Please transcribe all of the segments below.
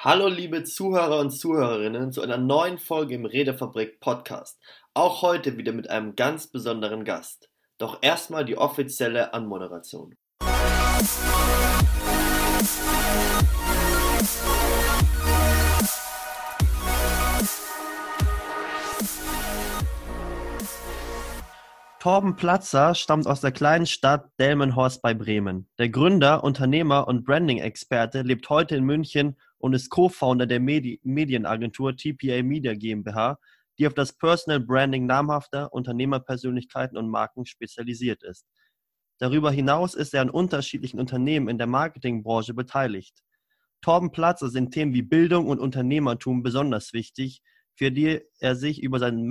Hallo liebe Zuhörer und Zuhörerinnen zu einer neuen Folge im Redefabrik Podcast. Auch heute wieder mit einem ganz besonderen Gast. Doch erstmal die offizielle Anmoderation. Torben Platzer stammt aus der kleinen Stadt Delmenhorst bei Bremen. Der Gründer, Unternehmer und Branding-Experte lebt heute in München und ist Co-Founder der Medi Medienagentur TPA Media GmbH, die auf das Personal Branding namhafter Unternehmerpersönlichkeiten und Marken spezialisiert ist. Darüber hinaus ist er an unterschiedlichen Unternehmen in der Marketingbranche beteiligt. Torben Platzer sind Themen wie Bildung und Unternehmertum besonders wichtig, für die er sich über sein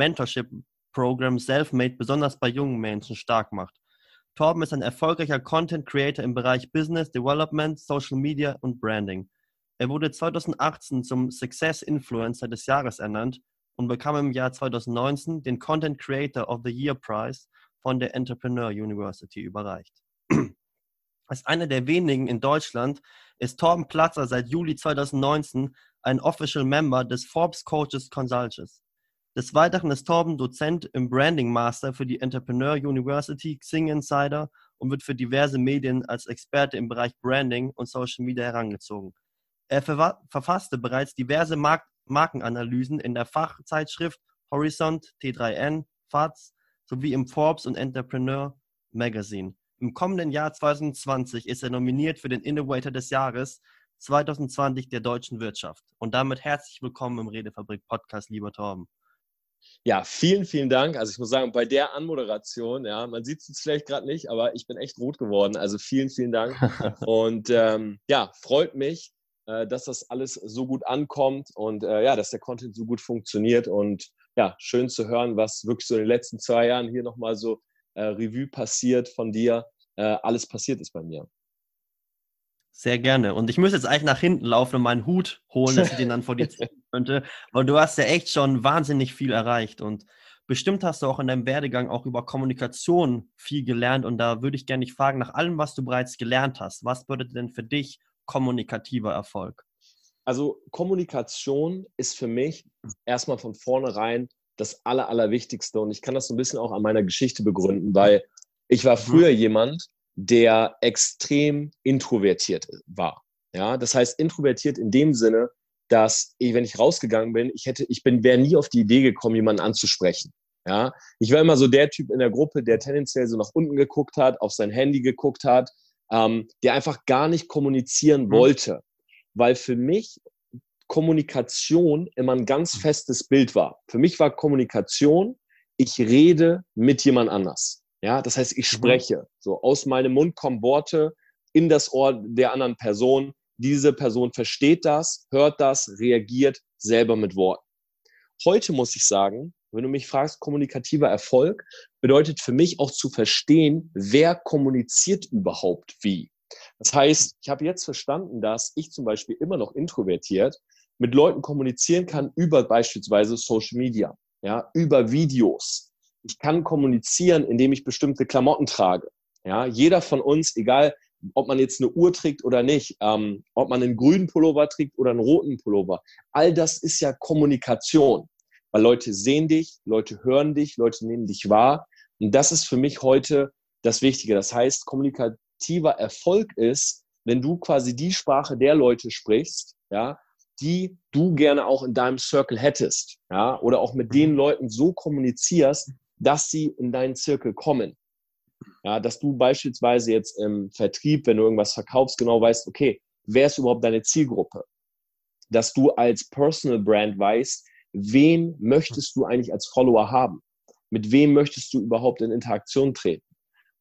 Mentorship-Programm Selfmade besonders bei jungen Menschen stark macht. Torben ist ein erfolgreicher Content Creator im Bereich Business Development, Social Media und Branding. Er wurde 2018 zum Success Influencer des Jahres ernannt und bekam im Jahr 2019 den Content Creator of the Year Prize von der Entrepreneur University überreicht. Als einer der wenigen in Deutschland ist Torben Platzer seit Juli 2019 ein Official Member des Forbes Coaches Consultants. Des Weiteren ist Torben Dozent im Branding Master für die Entrepreneur University Xing Insider und wird für diverse Medien als Experte im Bereich Branding und Social Media herangezogen. Er verfasste bereits diverse Mark Markenanalysen in der Fachzeitschrift Horizont, T3N, FATS sowie im Forbes und Entrepreneur Magazine. Im kommenden Jahr 2020 ist er nominiert für den Innovator des Jahres 2020 der deutschen Wirtschaft. Und damit herzlich willkommen im Redefabrik Podcast, lieber Torben. Ja, vielen, vielen Dank. Also ich muss sagen, bei der Anmoderation, ja, man sieht es vielleicht gerade nicht, aber ich bin echt rot geworden. Also vielen, vielen Dank. Und ähm, ja, freut mich, äh, dass das alles so gut ankommt und äh, ja, dass der Content so gut funktioniert und ja, schön zu hören, was wirklich so in den letzten zwei Jahren hier nochmal so äh, Revue passiert von dir, äh, alles passiert ist bei mir. Sehr gerne. Und ich müsste jetzt eigentlich nach hinten laufen und meinen Hut holen, dass ich den dann vor dir ziehen könnte, weil du hast ja echt schon wahnsinnig viel erreicht und bestimmt hast du auch in deinem Werdegang auch über Kommunikation viel gelernt und da würde ich gerne dich fragen, nach allem, was du bereits gelernt hast, was bedeutet denn für dich kommunikativer Erfolg? Also Kommunikation ist für mich erstmal von vornherein das Aller, Allerwichtigste. Und ich kann das so ein bisschen auch an meiner Geschichte begründen, weil ich war mhm. früher jemand, der extrem introvertiert war. Ja, das heißt introvertiert in dem Sinne, dass ich, wenn ich rausgegangen bin, ich hätte, ich bin, wäre nie auf die Idee gekommen, jemanden anzusprechen. Ja, ich war immer so der Typ in der Gruppe, der tendenziell so nach unten geguckt hat, auf sein Handy geguckt hat, ähm, der einfach gar nicht kommunizieren mhm. wollte, weil für mich Kommunikation immer ein ganz mhm. festes Bild war. Für mich war Kommunikation, ich rede mit jemand anders. Ja, das heißt, ich mhm. spreche. So aus meinem Mund kommen Worte in das Ohr der anderen Person. Diese Person versteht das, hört das, reagiert selber mit Worten. Heute muss ich sagen, wenn du mich fragst, kommunikativer Erfolg bedeutet für mich auch zu verstehen, wer kommuniziert überhaupt wie. Das heißt, ich habe jetzt verstanden, dass ich zum Beispiel immer noch introvertiert mit Leuten kommunizieren kann über beispielsweise Social Media, ja, über Videos. Ich kann kommunizieren, indem ich bestimmte Klamotten trage. Ja, jeder von uns, egal ob man jetzt eine Uhr trägt oder nicht, ähm, ob man einen grünen Pullover trägt oder einen roten Pullover, all das ist ja Kommunikation. Weil Leute sehen dich, Leute hören dich, Leute nehmen dich wahr. Und das ist für mich heute das Wichtige. Das heißt, kommunikativer Erfolg ist, wenn du quasi die Sprache der Leute sprichst, ja, die du gerne auch in deinem Circle hättest, ja, oder auch mit den. Leuten so kommunizierst, dass sie in deinen Circle kommen. Ja, dass du beispielsweise jetzt im Vertrieb, wenn du irgendwas verkaufst, genau weißt, okay, wer ist überhaupt deine Zielgruppe? Dass du als Personal Brand weißt, wen möchtest du eigentlich als Follower haben? Mit wem möchtest du überhaupt in Interaktion treten?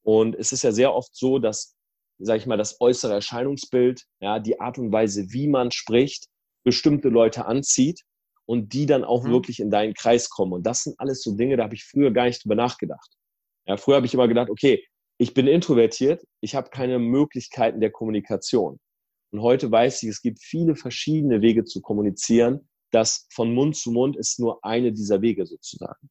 Und es ist ja sehr oft so, dass, sage ich mal, das äußere Erscheinungsbild, ja, die Art und Weise, wie man spricht, bestimmte Leute anzieht und die dann auch mhm. wirklich in deinen Kreis kommen. Und das sind alles so Dinge, da habe ich früher gar nicht drüber nachgedacht. Ja, früher habe ich immer gedacht, okay, ich bin introvertiert, ich habe keine Möglichkeiten der Kommunikation. Und heute weiß ich, es gibt viele verschiedene Wege zu kommunizieren das von Mund zu Mund ist nur eine dieser Wege sozusagen.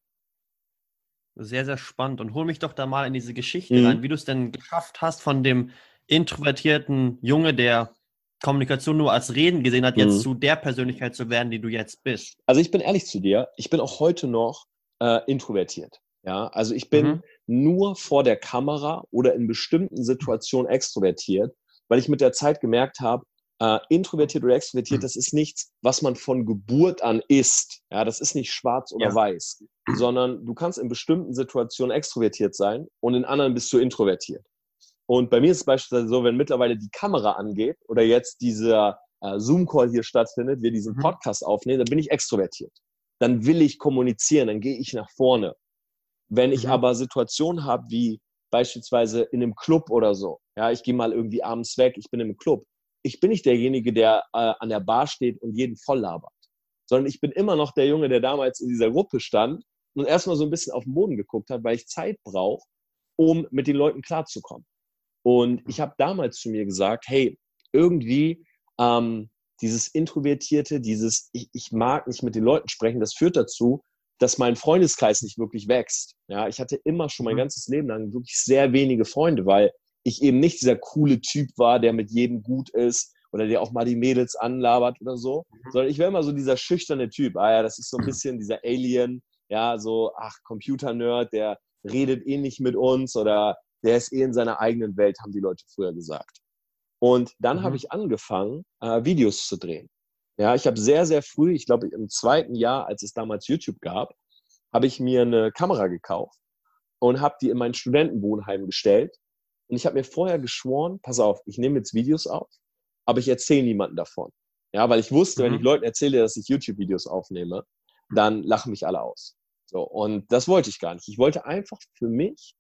Sehr, sehr spannend. Und hol mich doch da mal in diese Geschichte mhm. rein, wie du es denn geschafft hast, von dem introvertierten Junge, der Kommunikation nur als Reden gesehen hat, jetzt mhm. zu der Persönlichkeit zu werden, die du jetzt bist? Also ich bin ehrlich zu dir, ich bin auch heute noch äh, introvertiert. Ja, also ich bin mhm. nur vor der Kamera oder in bestimmten Situationen extrovertiert, weil ich mit der Zeit gemerkt habe, äh, introvertiert oder extrovertiert, mhm. das ist nichts, was man von Geburt an ist. Ja, das ist nicht schwarz oder ja. weiß, sondern du kannst in bestimmten Situationen extrovertiert sein und in anderen bist du introvertiert. Und bei mir ist es beispielsweise so, wenn mittlerweile die Kamera angeht oder jetzt dieser äh, Zoom-Call hier stattfindet, wir diesen mhm. Podcast aufnehmen, dann bin ich extrovertiert. Dann will ich kommunizieren, dann gehe ich nach vorne. Wenn ich mhm. aber Situationen habe, wie beispielsweise in einem Club oder so, ja, ich gehe mal irgendwie abends weg, ich bin im Club, ich bin nicht derjenige, der äh, an der Bar steht und jeden voll labert, sondern ich bin immer noch der Junge, der damals in dieser Gruppe stand und erstmal so ein bisschen auf den Boden geguckt hat, weil ich Zeit brauche, um mit den Leuten klarzukommen. Und ich habe damals zu mir gesagt, hey, irgendwie ähm, dieses Introvertierte, dieses ich, ich mag nicht mit den Leuten sprechen, das führt dazu, dass mein Freundeskreis nicht wirklich wächst. Ja, ich hatte immer schon mein mhm. ganzes Leben lang wirklich sehr wenige Freunde, weil ich eben nicht dieser coole Typ war, der mit jedem gut ist oder der auch mal die Mädels anlabert oder so, mhm. sondern ich wäre immer so dieser schüchterne Typ. Ah ja, das ist so ein bisschen dieser Alien, ja, so, ach, Computer-Nerd, der redet eh nicht mit uns oder der ist eh in seiner eigenen Welt, haben die Leute früher gesagt. Und dann mhm. habe ich angefangen, äh, Videos zu drehen. Ja, ich habe sehr, sehr früh, ich glaube im zweiten Jahr, als es damals YouTube gab, habe ich mir eine Kamera gekauft und habe die in mein Studentenwohnheim gestellt und ich habe mir vorher geschworen, pass auf, ich nehme jetzt Videos auf, aber ich erzähle niemandem davon. Ja, weil ich wusste, mhm. wenn ich Leuten erzähle, dass ich YouTube-Videos aufnehme, dann lachen mich alle aus. So, und das wollte ich gar nicht. Ich wollte einfach für mich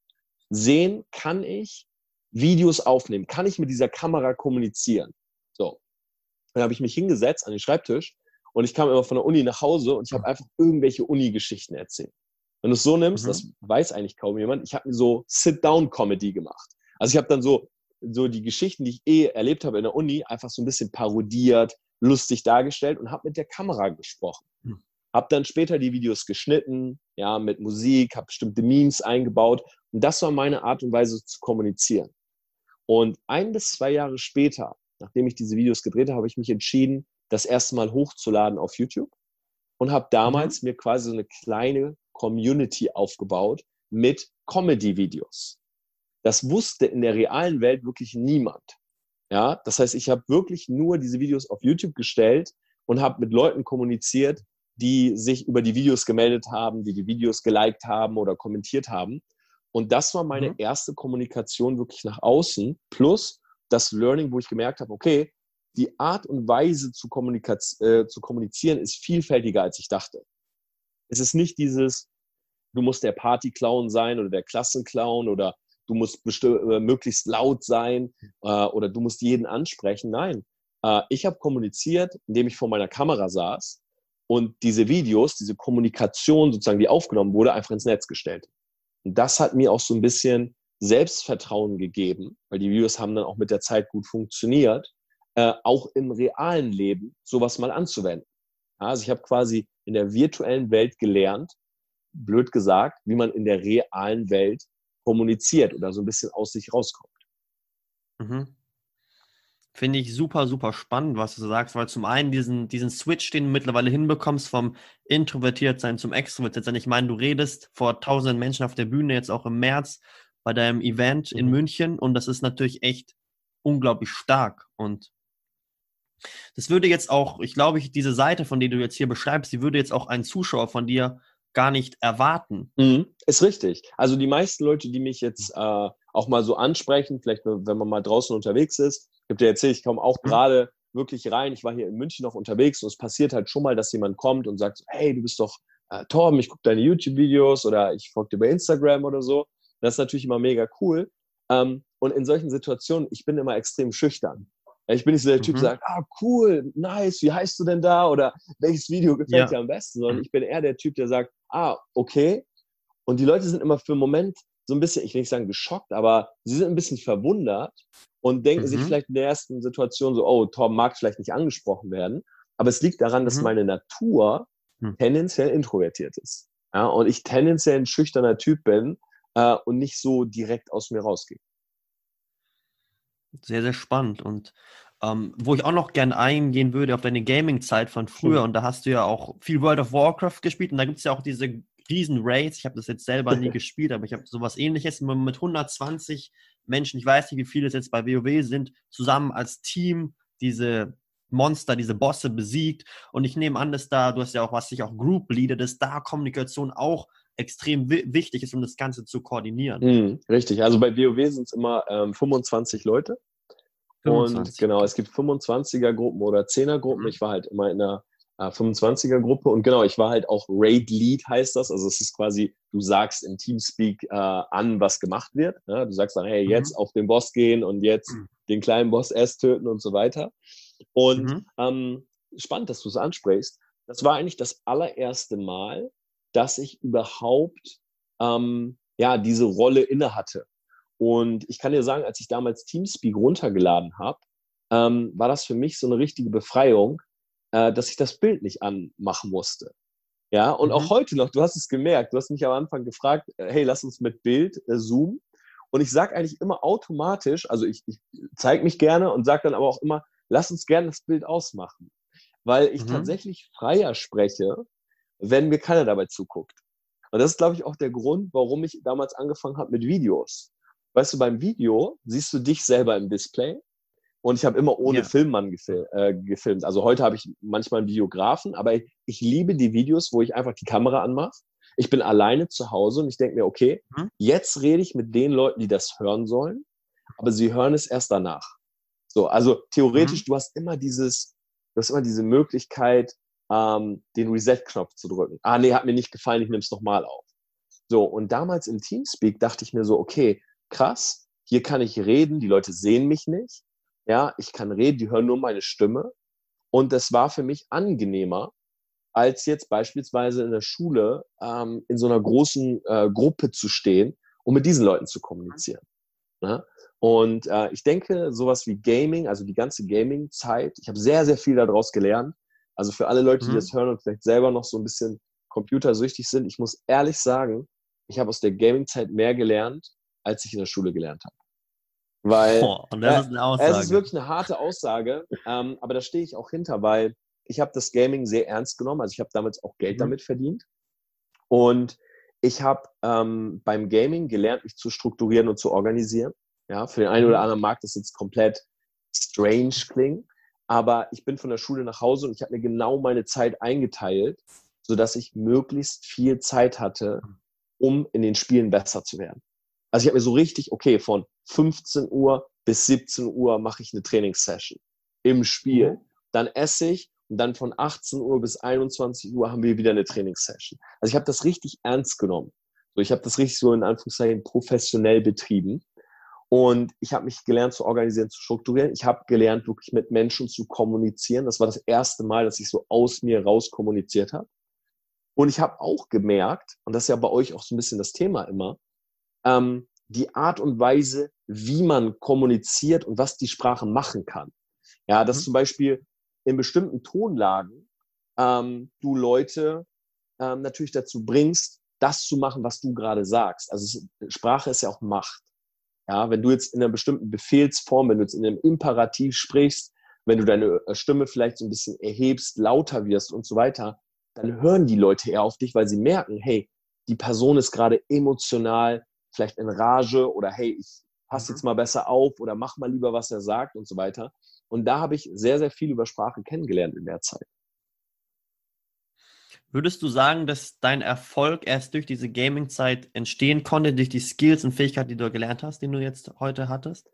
sehen, kann ich Videos aufnehmen? Kann ich mit dieser Kamera kommunizieren? So. Dann habe ich mich hingesetzt an den Schreibtisch und ich kam immer von der Uni nach Hause und ich habe einfach irgendwelche Uni-Geschichten erzählt. Wenn du es so nimmst, mhm. das weiß eigentlich kaum jemand, ich habe mir so Sit-Down-Comedy gemacht. Also ich habe dann so, so die Geschichten, die ich eh erlebt habe in der Uni, einfach so ein bisschen parodiert, lustig dargestellt und habe mit der Kamera gesprochen. Hm. Habe dann später die Videos geschnitten, ja, mit Musik, habe bestimmte Memes eingebaut und das war meine Art und Weise zu kommunizieren. Und ein bis zwei Jahre später, nachdem ich diese Videos gedreht habe, habe ich mich entschieden, das erste Mal hochzuladen auf YouTube und habe damals mhm. mir quasi so eine kleine Community aufgebaut mit Comedy-Videos. Das wusste in der realen Welt wirklich niemand. Ja, das heißt, ich habe wirklich nur diese Videos auf YouTube gestellt und habe mit Leuten kommuniziert, die sich über die Videos gemeldet haben, die die Videos geliked haben oder kommentiert haben. Und das war meine mhm. erste Kommunikation wirklich nach außen, plus das Learning, wo ich gemerkt habe, okay, die Art und Weise zu, äh, zu kommunizieren ist vielfältiger, als ich dachte. Es ist nicht dieses, du musst der Party-Clown sein oder der Klassenclown oder du musst äh, möglichst laut sein äh, oder du musst jeden ansprechen. Nein, äh, ich habe kommuniziert, indem ich vor meiner Kamera saß und diese Videos, diese Kommunikation sozusagen, die aufgenommen wurde, einfach ins Netz gestellt. Das hat mir auch so ein bisschen Selbstvertrauen gegeben, weil die Videos haben dann auch mit der Zeit gut funktioniert, äh, auch im realen Leben sowas mal anzuwenden. Also ich habe quasi in der virtuellen Welt gelernt, blöd gesagt, wie man in der realen Welt kommuniziert oder so ein bisschen aus sich rauskommt. Mhm. Finde ich super, super spannend, was du sagst, weil zum einen diesen, diesen Switch, den du mittlerweile hinbekommst, vom Introvertiertsein zum Extrovertiertsein. Ich meine, du redest vor tausenden Menschen auf der Bühne, jetzt auch im März bei deinem Event in mhm. München und das ist natürlich echt unglaublich stark und das würde jetzt auch, ich glaube, diese Seite, von der du jetzt hier beschreibst, die würde jetzt auch ein Zuschauer von dir gar nicht erwarten. Mhm, ist richtig. Also die meisten Leute, die mich jetzt äh, auch mal so ansprechen, vielleicht wenn man mal draußen unterwegs ist, ich habe dir erzählt, ich komme auch mhm. gerade wirklich rein. Ich war hier in München noch unterwegs und es passiert halt schon mal, dass jemand kommt und sagt, hey, du bist doch äh, Torben, ich gucke deine YouTube-Videos oder ich folge dir bei Instagram oder so. Das ist natürlich immer mega cool. Ähm, und in solchen Situationen, ich bin immer extrem schüchtern. Ich bin nicht so der Typ, der mhm. sagt, ah, cool, nice, wie heißt du denn da? Oder welches Video gefällt ja. dir am besten? Sondern mhm. ich bin eher der Typ, der sagt, ah, okay. Und die Leute sind immer für einen Moment so ein bisschen, ich will nicht sagen geschockt, aber sie sind ein bisschen verwundert und denken mhm. sich vielleicht in der ersten Situation so, oh, Torben mag vielleicht nicht angesprochen werden. Aber es liegt daran, dass mhm. meine Natur mhm. tendenziell introvertiert ist. Ja, und ich tendenziell ein schüchterner Typ bin äh, und nicht so direkt aus mir rausgehe. Sehr, sehr spannend. Und Ähm, wo ich auch noch gern eingehen würde auf deine Gaming-Zeit von früher. Mhm. Und da hast du ja auch viel World of Warcraft gespielt. Und da gibt es ja auch diese riesen Raids. Ich habe das jetzt selber nie gespielt, aber ich habe sowas ähnliches mit 120 Menschen, ich weiß nicht, wie viele es jetzt bei WoW sind, zusammen als Team diese Monster, diese Bosse besiegt. Und ich nehme an, dass da, du hast ja auch was, sich auch Group Leader, dass da Kommunikation auch extrem wichtig ist, um das Ganze zu koordinieren. Mhm, richtig, also bei WoW sind es immer ähm, 25 Leute. 25. Und genau, es gibt 25er-Gruppen oder 10er-Gruppen. Mhm. Ich war halt immer in einer äh, 25er-Gruppe und genau, ich war halt auch Raid Lead, heißt das. Also es ist quasi, du sagst im Teamspeak äh, an, was gemacht wird. Ja? Du sagst dann, hey, jetzt mhm. auf den Boss gehen und jetzt mhm. den kleinen Boss erst töten und so weiter. Und mhm. ähm, spannend, dass du es ansprichst. Das war eigentlich das allererste Mal, dass ich überhaupt ähm, ja, diese Rolle inne hatte. Und ich kann dir sagen, als ich damals Teamspeak runtergeladen habe, ähm, war das für mich so eine richtige Befreiung, äh, dass ich das Bild nicht anmachen musste. Ja, und mhm. auch heute noch, du hast es gemerkt, du hast mich am Anfang gefragt, äh, hey, lass uns mit Bild äh, zoomen. Und ich sage eigentlich immer automatisch, also ich, ich zeige mich gerne und sage dann aber auch immer, lass uns gerne das Bild ausmachen. Weil ich mhm. tatsächlich freier spreche, wenn mir keiner dabei zuguckt. Und das ist, glaube ich, auch der Grund, warum ich damals angefangen habe mit Videos. Weißt du, beim Video siehst du dich selber im Display und ich habe immer ohne ja. Filmmann gefil äh, gefilmt. Also heute habe ich manchmal einen Videografen, aber ich, ich, liebe die Videos, wo ich einfach die Kamera anmache. Ich bin alleine zu Hause und ich denke mir, okay, mhm. jetzt rede ich mit den Leuten, die das hören sollen, aber sie hören es erst danach. So, also theoretisch, mhm. du hast immer dieses, du hast immer diese Möglichkeit, ähm, den Reset-Knopf zu drücken. Ah, nee, hat mir nicht gefallen, ich nehme es nochmal auf. So, und damals im Teamspeak dachte ich mir so, okay, krass, hier kann ich reden, die Leute sehen mich nicht. Ja, ich kann reden, die hören nur meine Stimme. Und das war für mich angenehmer, als jetzt beispielsweise in der Schule ähm, in so einer großen äh, Gruppe zu stehen und mit diesen Leuten zu kommunizieren. Ne? Und äh, ich denke, sowas wie Gaming, also die ganze Gaming-Zeit, ich habe sehr, sehr viel daraus gelernt. Also für alle Leute, die mhm. das hören und vielleicht selber noch so ein bisschen computersüchtig sind, ich muss ehrlich sagen, ich habe aus der Gaming-Zeit mehr gelernt, als ich in der Schule gelernt habe. Weil oh, das ist eine Aussage. es ist wirklich eine harte Aussage, ähm, aber da stehe ich auch hinter, weil ich habe das Gaming sehr ernst genommen. Also ich habe damals auch Geld mhm. damit verdient. Und ich habe ähm, beim Gaming gelernt, mich zu strukturieren und zu organisieren. Ja, für den einen oder mhm. anderen mag das jetzt komplett strange klingen, aber ich bin von der Schule nach Hause und ich habe mir genau meine Zeit eingeteilt, sodass ich möglichst viel Zeit hatte, um in den Spielen besser zu werden. Also ich habe mir so richtig, okay, von 15 Uhr bis 17 Uhr mache ich eine Trainingssession im Spiel. Mhm. Dann esse ich und dann von 18 Uhr bis 21 Uhr haben wir wieder eine Trainingssession. Also ich habe das richtig ernst genommen. So, ich habe das richtig so in Anführungszeichen professionell betrieben. Und ich habe mich gelernt zu organisieren, zu strukturieren. Ich habe gelernt, wirklich mit Menschen zu kommunizieren. Das war das erste Mal, dass ich so aus mir raus kommuniziert habe. Und ich habe auch gemerkt, und das ist ja bei euch auch so ein bisschen das Thema immer, ähm, die Art und Weise, wie man kommuniziert und was die Sprache machen kann. Ja, dass mhm. zum Beispiel in bestimmten Tonlagen ähm, du Leute ähm, natürlich dazu bringst, das zu machen, was du gerade sagst. Also Sprache ist ja auch Macht. Ja, wenn du jetzt in einer bestimmten Befehlsform, wenn du jetzt in einem Imperativ sprichst, wenn du deine äh, Stimme vielleicht so ein bisschen erhebst, lauter wirst und so weiter, dann hören die Leute eher auf dich, weil sie merken, hey, die Person ist gerade emotional vielleicht in Rage oder hey, ich passe jetzt mhm. mal besser auf oder mach mal lieber, was er sagt und so weiter. Und da habe ich sehr, sehr viel über Sprache kennengelernt in der Zeit. Würdest du sagen, dass dein Erfolg erst durch diese Gaming-Zeit entstehen konnte, durch die Skills und Fähigkeiten, die du gelernt hast, die du jetzt heute hattest?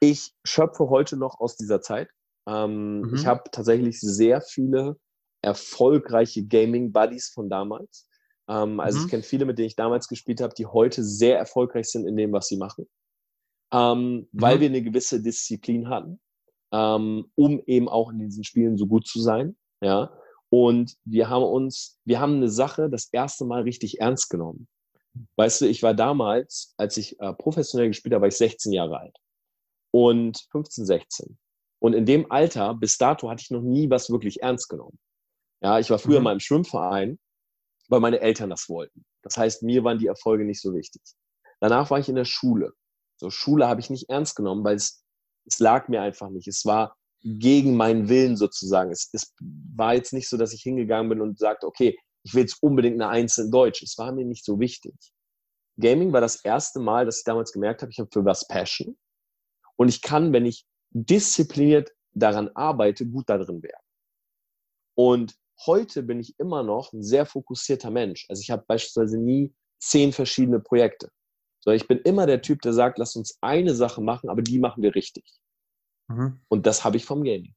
Ich schöpfe heute noch aus dieser Zeit. Ähm, mhm. Ich habe tatsächlich sehr viele erfolgreiche Gaming-Buddies von damals. Ähm, also mhm. ich kenne viele, mit denen ich damals gespielt habe, die heute sehr erfolgreich sind in dem, was sie machen. Ähm, mhm. Weil wir eine gewisse Disziplin hatten, ähm, um eben auch in diesen Spielen so gut zu sein. Ja. Und wir haben uns, wir haben eine Sache das erste Mal richtig ernst genommen. Weißt du, ich war damals, als ich äh, professionell gespielt habe, war ich 16 Jahre alt. Und 15, 16. Und in dem Alter, bis dato, hatte ich noch nie was wirklich ernst genommen. Ja, ich war früher mhm. mal im Schwimmverein, weil meine Eltern das wollten. Das heißt, mir waren die Erfolge nicht so wichtig. Danach war ich in der Schule. So, Schule habe ich nicht ernst genommen, weil es, es lag mir einfach nicht. Es war gegen meinen Willen sozusagen. Es, es war jetzt nicht so, dass ich hingegangen bin und sagte, okay, ich will jetzt unbedingt eine Eins in Deutsch. Es war mir nicht so wichtig. Gaming war das erste Mal, dass ich damals gemerkt habe, ich habe für was Passion. Und ich kann, wenn ich diszipliniert daran arbeite, gut darin werden. Und heute bin ich immer noch ein sehr fokussierter Mensch. Also ich habe beispielsweise nie zehn verschiedene Projekte. Sondern ich bin immer der Typ, der sagt, lass uns eine Sache machen, aber die machen wir richtig. Mhm. Und das habe ich vom Gaming.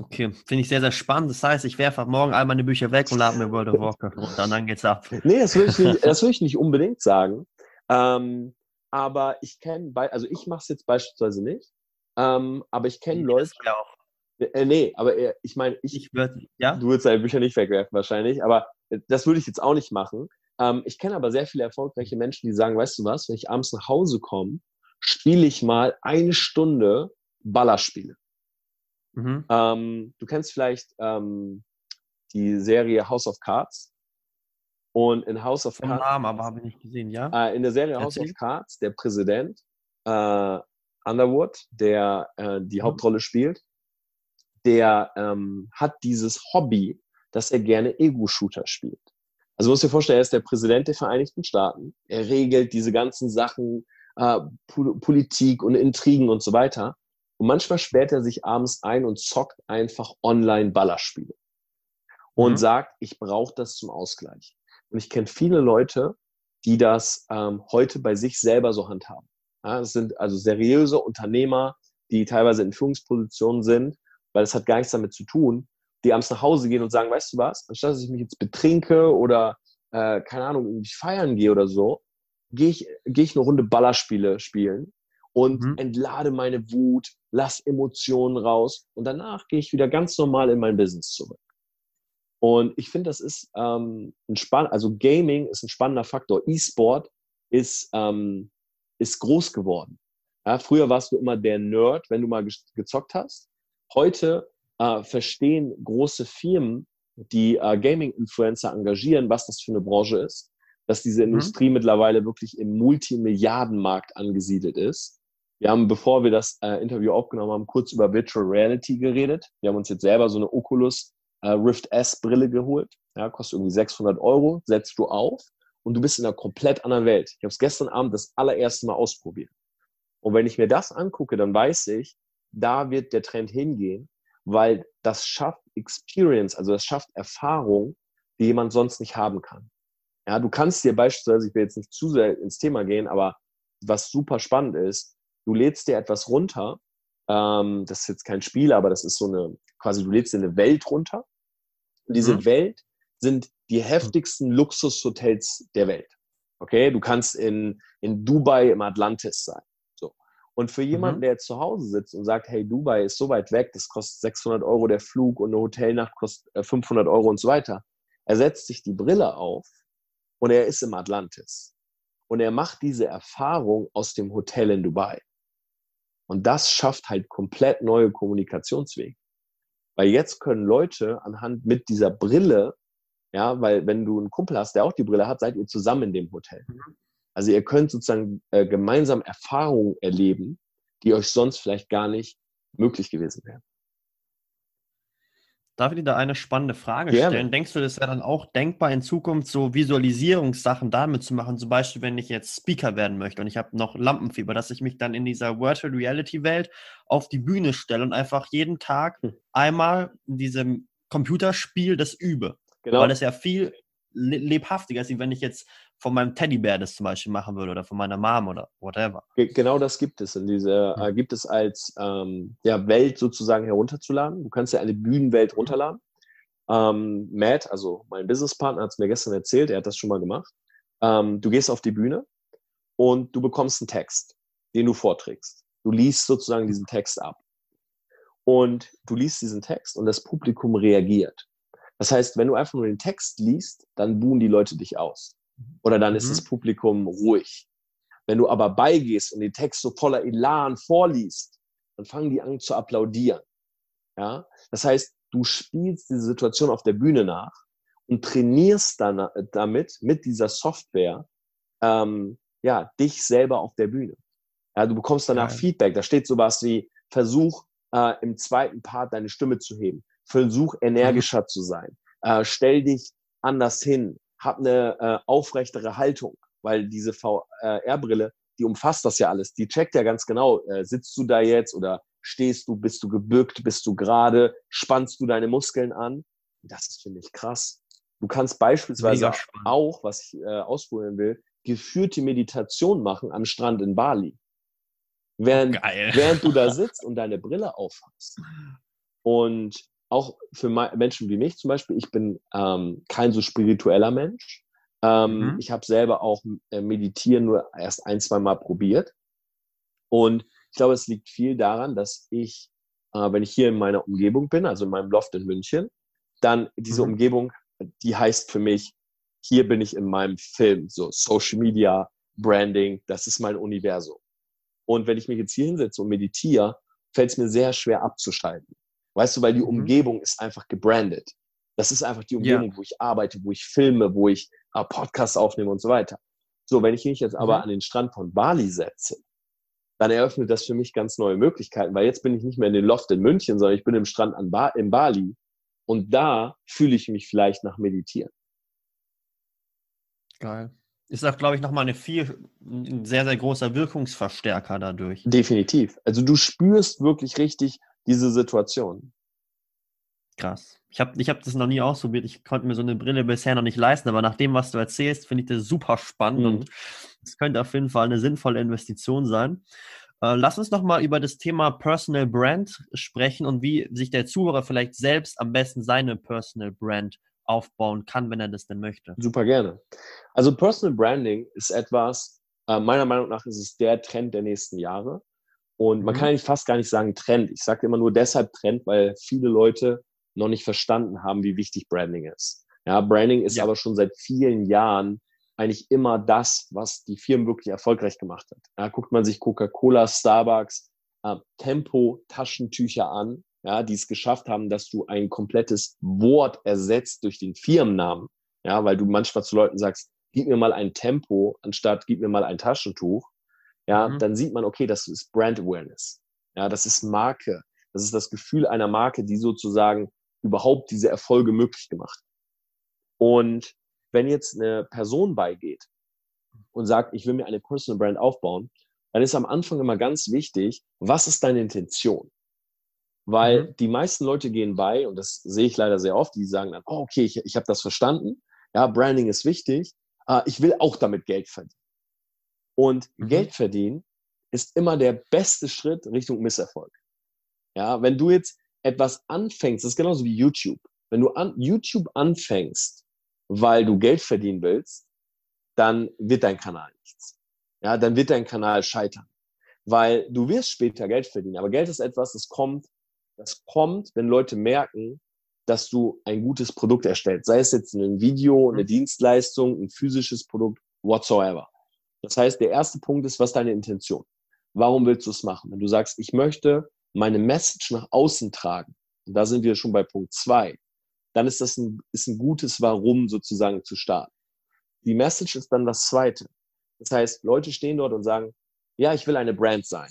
Okay, finde ich sehr, sehr spannend. Das heißt, ich werfe morgen all meine Bücher weg und lade mir World of Warcraft runter und dann geht's ab. Nee, das würde ich nicht, das ich nicht unbedingt sagen. Ähm, aber ich kenne, also ich mache es jetzt beispielsweise nicht, ähm, aber ich kenne Leute. Ja auch. Äh, nee, aber äh, ich meine, ich, ich würd, ja? du würdest deine Bücher nicht wegwerfen wahrscheinlich, aber äh, das würde ich jetzt auch nicht machen. Ähm, ich kenne aber sehr viele erfolgreiche Menschen, die sagen, weißt du was, wenn ich abends nach Hause komme, spiele ich mal eine Stunde Ballerspiele. Mhm. Ähm, du kennst vielleicht ähm, die Serie House of Cards. Und in House of Cards. Namen, aber habe ich nicht gesehen, ja? Äh, in der Serie Erzähl. House of Cards, der Präsident äh, Underwood, der äh, die mhm. Hauptrolle spielt, der ähm, hat dieses Hobby, dass er gerne Ego-Shooter spielt. Also muss dir vorstellen, er ist der Präsident der Vereinigten Staaten. Er regelt diese ganzen Sachen, äh, Politik und Intrigen und so weiter. Und manchmal sperrt er sich abends ein und zockt einfach online Ballerspiele. Und mhm. sagt, ich brauche das zum Ausgleich. Und ich kenne viele Leute, die das ähm, heute bei sich selber so handhaben. Ja, das sind also seriöse Unternehmer, die teilweise in Führungspositionen sind, weil das hat gar nichts damit zu tun, die abends nach Hause gehen und sagen, weißt du was, anstatt dass ich mich jetzt betrinke oder, äh, keine Ahnung, irgendwie feiern gehe oder so, gehe ich, geh ich eine Runde Ballerspiele spielen und mhm. entlade meine Wut, lass Emotionen raus und danach gehe ich wieder ganz normal in mein Business zurück. Und ich finde, das ist ähm, ein spannend, also Gaming ist ein spannender Faktor. E-Sport ist, ähm, ist groß geworden. Ja, früher warst du immer der Nerd, wenn du mal gezockt hast. Heute äh, verstehen große Firmen, die äh, Gaming-Influencer engagieren, was das für eine Branche ist, dass diese mhm. Industrie mittlerweile wirklich im Multimilliardenmarkt angesiedelt ist. Wir haben, bevor wir das äh, Interview aufgenommen haben, kurz über Virtual Reality geredet. Wir haben uns jetzt selber so eine Oculus äh, Rift S Brille geholt. Ja, kostet irgendwie 600 Euro, setzt du auf und du bist in einer komplett anderen Welt. Ich habe es gestern Abend das allererste Mal ausprobiert. Und wenn ich mir das angucke, dann weiß ich, da wird der Trend hingehen, weil das schafft Experience, also das schafft Erfahrung, die jemand sonst nicht haben kann. Ja, du kannst dir beispielsweise, ich will jetzt nicht zu sehr ins Thema gehen, aber was super spannend ist, du lädst dir etwas runter, ähm, das ist jetzt kein Spiel, aber das ist so eine, quasi du lädst dir eine Welt runter. Und diese mhm. Welt sind die heftigsten Luxushotels der Welt. Okay, du kannst in, in Dubai im Atlantis sein. Und für jemanden, mhm. der jetzt zu Hause sitzt und sagt, hey, Dubai ist so weit weg, das kostet 600 Euro der Flug und eine Hotelnacht kostet 500 äh, Euro und so weiter. Er setzt sich die Brille auf und er ist im Atlantis. Und er macht diese Erfahrung aus dem Hotel in Dubai. Und das schafft halt komplett neue Kommunikationswege. Weil jetzt können Leute anhand mit dieser Brille, ja, weil wenn du einen Kumpel hast, der auch die Brille hat, seid ihr zusammen in dem Hotel. Mhm. Also ihr könnt sozusagen äh, gemeinsam Erfahrungen erleben, die euch sonst vielleicht gar nicht möglich gewesen wären. Darf ich dir da eine spannende Frage Gerne. stellen? Denkst du, das wäre dann auch denkbar in Zukunft, so Visualisierungssachen damit zu machen? Zum Beispiel, wenn ich jetzt Speaker werden möchte und ich habe noch Lampenfieber, dass ich mich dann in dieser Virtual Reality Welt auf die Bühne stelle und einfach jeden Tag hm. einmal in diesem Computerspiel das übe. Genau. Weil das ja viel lebhaftiger ist, wenn ich jetzt von meinem Teddybär das zum Beispiel machen würde oder von meiner Mom oder whatever. Genau das gibt es. In diese, äh, gibt es als ähm, ja, Welt sozusagen herunterzuladen. Du kannst ja eine Bühnenwelt runterladen. Ähm, Matt, also mein Businesspartner, hat es mir gestern erzählt, er hat das schon mal gemacht. Ähm, du gehst auf die Bühne und du bekommst einen Text, den du vorträgst. Du liest sozusagen diesen Text ab. Und du liest diesen Text und das Publikum reagiert. Das heißt, wenn du einfach nur den Text liest, dann buhen die Leute dich aus. Oder dann mhm. ist das Publikum ruhig. Wenn du aber beigehst und den Text so voller Elan vorliest, dann fangen die an zu applaudieren. Ja? Das heißt, du spielst diese Situation auf der Bühne nach und trainierst dann äh, damit, mit dieser Software, ähm, ja, dich selber auf der Bühne. Ja, du bekommst danach Geil. Feedback. Da steht sowas wie, versuch äh, im zweiten Part deine Stimme zu heben. Versuch energischer mhm. zu sein. Äh, stell dich anders hin. Hab eine äh, aufrechtere Haltung, weil diese VR-Brille, die umfasst das ja alles. Die checkt ja ganz genau, äh, sitzt du da jetzt oder stehst du, bist du gebückt, bist du gerade, spannst du deine Muskeln an. Das ist, finde ich, krass. Du kannst beispielsweise auch, was ich äh, ausprobieren will, geführte Meditation machen am Strand in Bali. Während, während du da sitzt und deine Brille aufhast. Und auch für Menschen wie mich zum Beispiel, ich bin ähm, kein so spiritueller Mensch. Ähm, mhm. Ich habe selber auch äh, Meditieren nur erst ein, zwei Mal probiert. Und ich glaube, es liegt viel daran, dass ich, äh, wenn ich hier in meiner Umgebung bin, also in meinem Loft in München, dann diese mhm. Umgebung, die heißt für mich, hier bin ich in meinem Film, so Social Media, Branding, das ist mein Universum. Und wenn ich mich jetzt hier hinsetze und meditiere, fällt es mir sehr schwer abzuschalten. Weißt du, weil die mhm. Umgebung ist einfach gebrandet. Das ist einfach die Umgebung, ja. wo ich arbeite, wo ich filme, wo ich äh, Podcasts aufnehme und so weiter. So, wenn ich mich jetzt aber mhm. an den Strand von Bali setze, dann eröffnet das für mich ganz neue Möglichkeiten, weil jetzt bin ich nicht mehr in den Loft in München, sondern ich bin im Strand an ba in Bali und da fühle ich mich vielleicht nach Meditieren. Geil. Ist auch, glaube ich, nochmal eine viel, ein sehr, sehr großer Wirkungsverstärker dadurch. Definitiv. Also du spürst wirklich richtig diese Situation. Krass. Ich habe ich hab das noch nie ausprobiert. Ich konnte mir so eine Brille bisher noch nicht leisten, aber nach dem, was du erzählst, finde ich das super spannend mhm. und es könnte auf jeden Fall eine sinnvolle Investition sein. Äh, lass uns noch mal über das Thema Personal Brand sprechen und wie sich der Zuhörer vielleicht selbst am besten seine Personal Brand aufbauen kann, wenn er das denn möchte. Super gerne. Also Personal Branding ist etwas, äh, meiner Meinung nach ist es der Trend der nächsten Jahre. Und man mhm. kann eigentlich fast gar nicht sagen Trend. Ich sage immer nur deshalb Trend, weil viele Leute noch nicht verstanden haben, wie wichtig Branding ist. Ja, Branding ist ja. aber schon seit vielen Jahren eigentlich immer das, was die Firmen wirklich erfolgreich gemacht hat. Ja, guckt man sich Coca-Cola, Starbucks, äh, Tempo, Taschentücher an, ja, die es geschafft haben, dass du ein komplettes Wort ersetzt durch den Firmennamen. Ja, weil du manchmal zu Leuten sagst, gib mir mal ein Tempo, anstatt gib mir mal ein Taschentuch. Ja, mhm. dann sieht man, okay, das ist Brand Awareness. Ja, das ist Marke. Das ist das Gefühl einer Marke, die sozusagen überhaupt diese Erfolge möglich gemacht. Und wenn jetzt eine Person beigeht und sagt, ich will mir eine Personal Brand aufbauen, dann ist am Anfang immer ganz wichtig, was ist deine Intention? Weil mhm. die meisten Leute gehen bei, und das sehe ich leider sehr oft, die sagen dann, oh, okay, ich, ich habe das verstanden, ja, Branding ist wichtig, äh, ich will auch damit Geld verdienen. Und mhm. Geld verdienen ist immer der beste Schritt Richtung Misserfolg. Ja, wenn du jetzt etwas anfängst, das ist genauso wie YouTube. Wenn du an YouTube anfängst, weil du Geld verdienen willst, dann wird dein Kanal nichts. Ja, dann wird dein Kanal scheitern. Weil du wirst später Geld verdienen. Aber Geld ist etwas, das kommt, das kommt, wenn Leute merken, dass du ein gutes Produkt erstellst. Sei es jetzt ein Video, eine mhm. Dienstleistung, ein physisches Produkt, whatsoever. Das heißt, der erste Punkt ist, was ist deine Intention? Warum willst du es machen? Wenn du sagst, ich möchte meine Message nach außen tragen, und da sind wir schon bei Punkt zwei, dann ist das ein, ist ein gutes Warum sozusagen zu starten. Die Message ist dann das zweite. Das heißt, Leute stehen dort und sagen, ja, ich will eine Brand sein.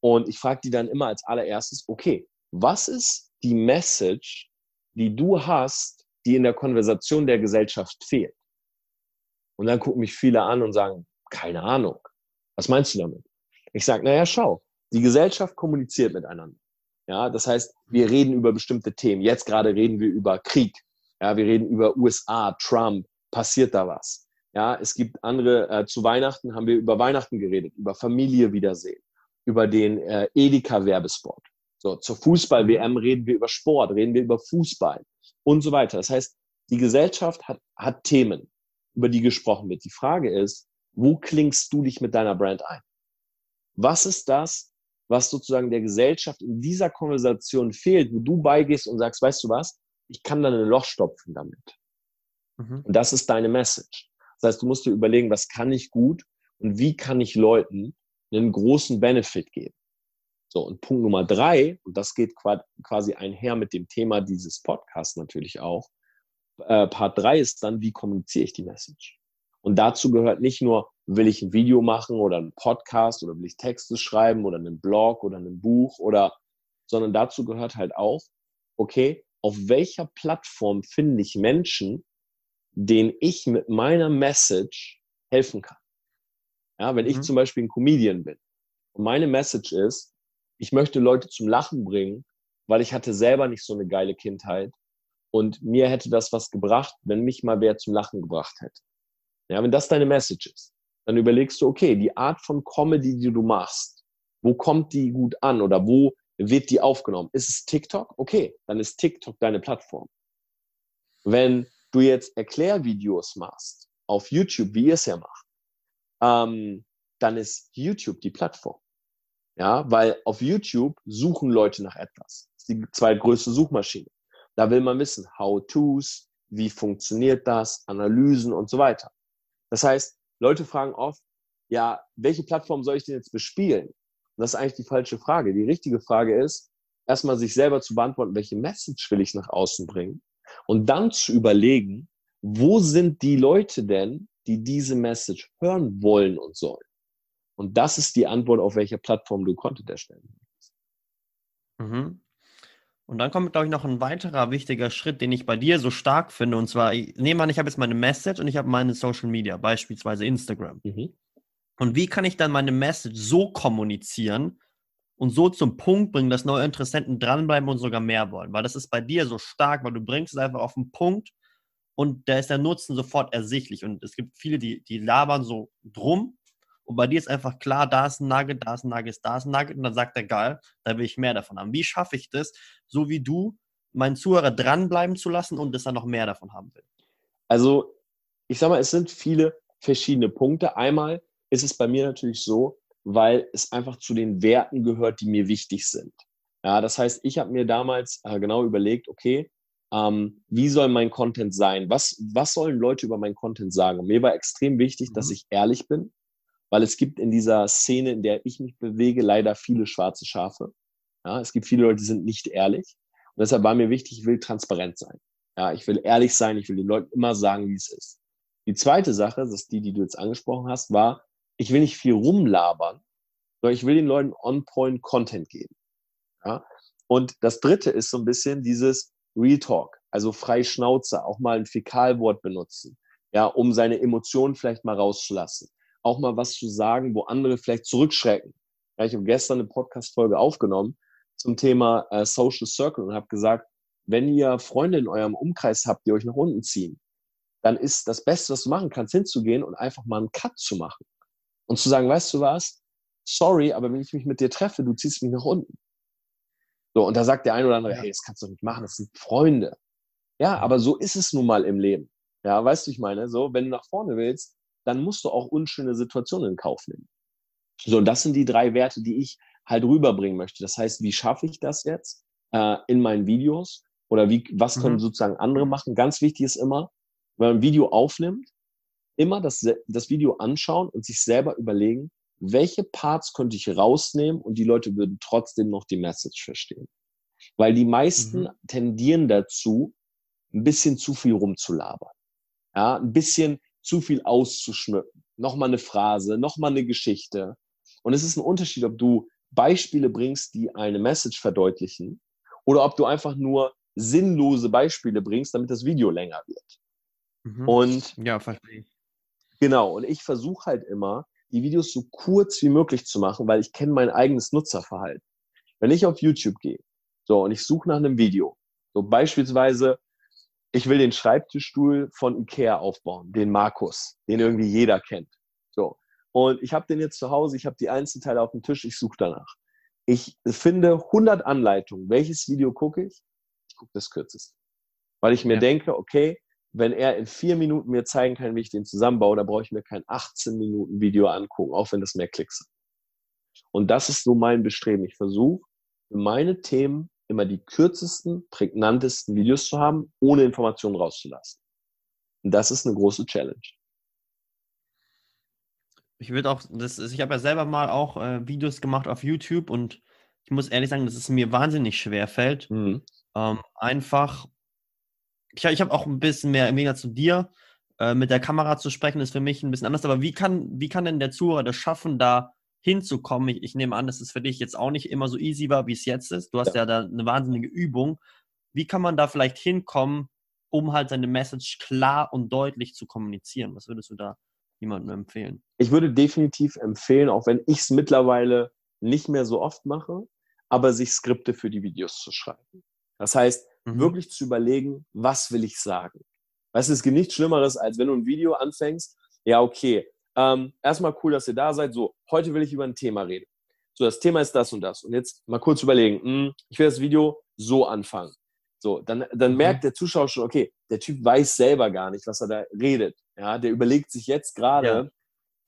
Und ich frage die dann immer als allererstes, okay, was ist die Message, die du hast, die in der Konversation der Gesellschaft fehlt? Und dann gucken mich viele an und sagen, keine Ahnung. Was meinst du damit? Ich sage, naja, schau, die Gesellschaft kommuniziert miteinander. Ja, das heißt, wir reden über bestimmte Themen. Jetzt gerade reden wir über Krieg. Ja, wir reden über USA, Trump. Passiert da was? Ja, es gibt andere, äh, zu Weihnachten haben wir über Weihnachten geredet, über Familie wiedersehen, über den äh, Edeka-Werbespot. So, zur Fußball-WM reden wir über Sport, reden wir über Fußball und so weiter. Das heißt, die Gesellschaft hat, hat Themen, über die gesprochen wird. Die Frage ist, wo klingst du dich mit deiner Brand ein? Was ist das, was sozusagen der Gesellschaft in dieser Konversation fehlt, wo du beigehst und sagst, weißt du was, ich kann da ein Loch stopfen damit. Mhm. Und das ist deine Message. Das heißt, du musst dir überlegen, was kann ich gut und wie kann ich Leuten einen großen Benefit geben. So, und Punkt Nummer drei, und das geht quasi einher mit dem Thema dieses Podcasts natürlich auch, äh, Part drei ist dann, wie kommuniziere ich die Message? Und dazu gehört nicht nur will ich ein Video machen oder einen Podcast oder will ich Texte schreiben oder einen Blog oder ein Buch oder, sondern dazu gehört halt auch, okay, auf welcher Plattform finde ich Menschen, denen ich mit meiner Message helfen kann. Ja, wenn mhm. ich zum Beispiel ein Comedian bin und meine Message ist, ich möchte Leute zum Lachen bringen, weil ich hatte selber nicht so eine geile Kindheit und mir hätte das was gebracht, wenn mich mal wer zum Lachen gebracht hätte. Ja, wenn das deine Message ist, dann überlegst du, okay, die Art von Comedy, die du machst, wo kommt die gut an oder wo wird die aufgenommen? Ist es TikTok? Okay, dann ist TikTok deine Plattform. Wenn du jetzt Erklärvideos machst auf YouTube, wie ihr es ja macht, ähm, dann ist YouTube die Plattform. Ja, weil auf YouTube suchen Leute nach etwas. Das ist die zweitgrößte Suchmaschine. Da will man wissen, How-Tos, wie funktioniert das, Analysen und so weiter. Das heißt, Leute fragen oft, ja, welche Plattform soll ich denn jetzt bespielen? Und das ist eigentlich die falsche Frage. Die richtige Frage ist, erstmal sich selber zu beantworten, welche Message will ich nach außen bringen? Und dann zu überlegen, wo sind die Leute denn, die diese Message hören wollen und sollen? Und das ist die Antwort, auf welcher Plattform du Content erstellen willst. Mhm. Und dann kommt, glaube ich, noch ein weiterer wichtiger Schritt, den ich bei dir so stark finde. Und zwar, nehmen wir an, ich habe jetzt meine Message und ich habe meine Social Media, beispielsweise Instagram. Mhm. Und wie kann ich dann meine Message so kommunizieren und so zum Punkt bringen, dass neue Interessenten dranbleiben und sogar mehr wollen? Weil das ist bei dir so stark, weil du bringst es einfach auf den Punkt und da ist der Nutzen sofort ersichtlich. Und es gibt viele, die, die labern so drum und bei dir ist einfach klar, da ist ein Nugget, da ist ein Nugget, da ist ein Nugget. Und dann sagt er, geil, da will ich mehr davon haben. Wie schaffe ich das, so wie du, meinen Zuhörer dranbleiben zu lassen und dass er noch mehr davon haben will? Also, ich sag mal, es sind viele verschiedene Punkte. Einmal ist es bei mir natürlich so, weil es einfach zu den Werten gehört, die mir wichtig sind. Ja, das heißt, ich habe mir damals äh, genau überlegt, okay, ähm, wie soll mein Content sein? Was, was sollen Leute über meinen Content sagen? Und mir war extrem wichtig, mhm. dass ich ehrlich bin, weil es gibt in dieser Szene, in der ich mich bewege, leider viele schwarze Schafe. Ja, es gibt viele Leute, die sind nicht ehrlich. Und deshalb war mir wichtig, ich will transparent sein. Ja, ich will ehrlich sein, ich will den Leuten immer sagen, wie es ist. Die zweite Sache, das ist die, die du jetzt angesprochen hast, war, ich will nicht viel rumlabern, sondern ich will den Leuten on-point Content geben. Ja? Und das dritte ist so ein bisschen dieses Real Talk, also frei Schnauze, auch mal ein Fäkalwort benutzen, ja, um seine Emotionen vielleicht mal rauszulassen auch mal was zu sagen, wo andere vielleicht zurückschrecken. Ja, ich habe gestern eine Podcast-Folge aufgenommen zum Thema äh, Social Circle und habe gesagt, wenn ihr Freunde in eurem Umkreis habt, die euch nach unten ziehen, dann ist das Beste, was du machen kannst, hinzugehen und einfach mal einen Cut zu machen. Und zu sagen, weißt du was? Sorry, aber wenn ich mich mit dir treffe, du ziehst mich nach unten. So, und da sagt der eine oder andere, hey, das kannst du nicht machen, das sind Freunde. Ja, aber so ist es nun mal im Leben. Ja, weißt du, ich meine, so, wenn du nach vorne willst, dann musst du auch unschöne Situationen in Kauf nehmen. So, und das sind die drei Werte, die ich halt rüberbringen möchte. Das heißt, wie schaffe ich das jetzt äh, in meinen Videos? Oder wie, was können mhm. sozusagen andere machen? Ganz wichtig ist immer, wenn man ein Video aufnimmt, immer das, das Video anschauen und sich selber überlegen, welche Parts könnte ich rausnehmen und die Leute würden trotzdem noch die Message verstehen. Weil die meisten mhm. tendieren dazu, ein bisschen zu viel rumzulabern. Ja, ein bisschen zu viel auszuschmücken. Nochmal eine Phrase, nochmal eine Geschichte. Und es ist ein Unterschied, ob du Beispiele bringst, die eine Message verdeutlichen, oder ob du einfach nur sinnlose Beispiele bringst, damit das Video länger wird. Mhm. Und ja, verstehe ich. Genau, und ich versuche halt immer, die Videos so kurz wie möglich zu machen, weil ich kenne mein eigenes Nutzerverhalten. Wenn ich auf YouTube gehe, so, und ich suche nach einem Video, so beispielsweise ich will den Schreibtischstuhl von Ikea aufbauen, den Markus, den irgendwie jeder kennt. So. Und ich habe den jetzt zu Hause, ich habe die Einzelteile auf dem Tisch, ich suche danach. Ich finde 100 Anleitungen. Welches Video gucke ich? Ich gucke das kürzeste. Weil ich mir ja. denke, okay, wenn er in vier Minuten mir zeigen kann, wie ich den zusammenbaue, da brauche ich mir kein 18 Minuten Video angucken, auch wenn das mehr Klicks sind. Und das ist so mein Bestreben. Ich versuche, meine Themen immer die kürzesten, prägnantesten Videos zu haben, ohne Informationen rauszulassen. Und das ist eine große Challenge. Ich würde auch, das ist, ich habe ja selber mal auch äh, Videos gemacht auf YouTube und ich muss ehrlich sagen, dass es mir wahnsinnig schwer fällt. Mhm. Ähm, einfach, ich, ich habe auch ein bisschen mehr, weniger zu dir, äh, mit der Kamera zu sprechen, ist für mich ein bisschen anders. Aber wie kann, wie kann denn der Zuhörer das schaffen, da hinzukommen? Ich, ich nehme an, dass es für dich jetzt auch nicht immer so easy war, wie es jetzt ist. Du hast ja, ja da eine wahnsinnige Übung. Wie kann man da vielleicht hinkommen, um halt seine Message klar und deutlich zu kommunizieren? Was würdest du da jemandem empfehlen? Ich würde definitiv empfehlen, auch wenn ich es mittlerweile nicht mehr so oft mache, aber sich Skripte für die Videos zu schreiben. Das heißt, mhm. wirklich zu überlegen, was will ich sagen? Weißt du, es gibt nichts Schlimmeres, als wenn du ein Video anfängst. Ja, okay. Ähm, erstmal cool, dass ihr da seid. So, heute will ich über ein Thema reden. So, das Thema ist das und das. Und jetzt mal kurz überlegen. Mh, hm, ich will das Video so anfangen. So, dann, dann mhm. merkt der Zuschauer schon, okay, der Typ weiß selber gar nicht, was er da redet. Ja, der überlegt sich jetzt gerade ja.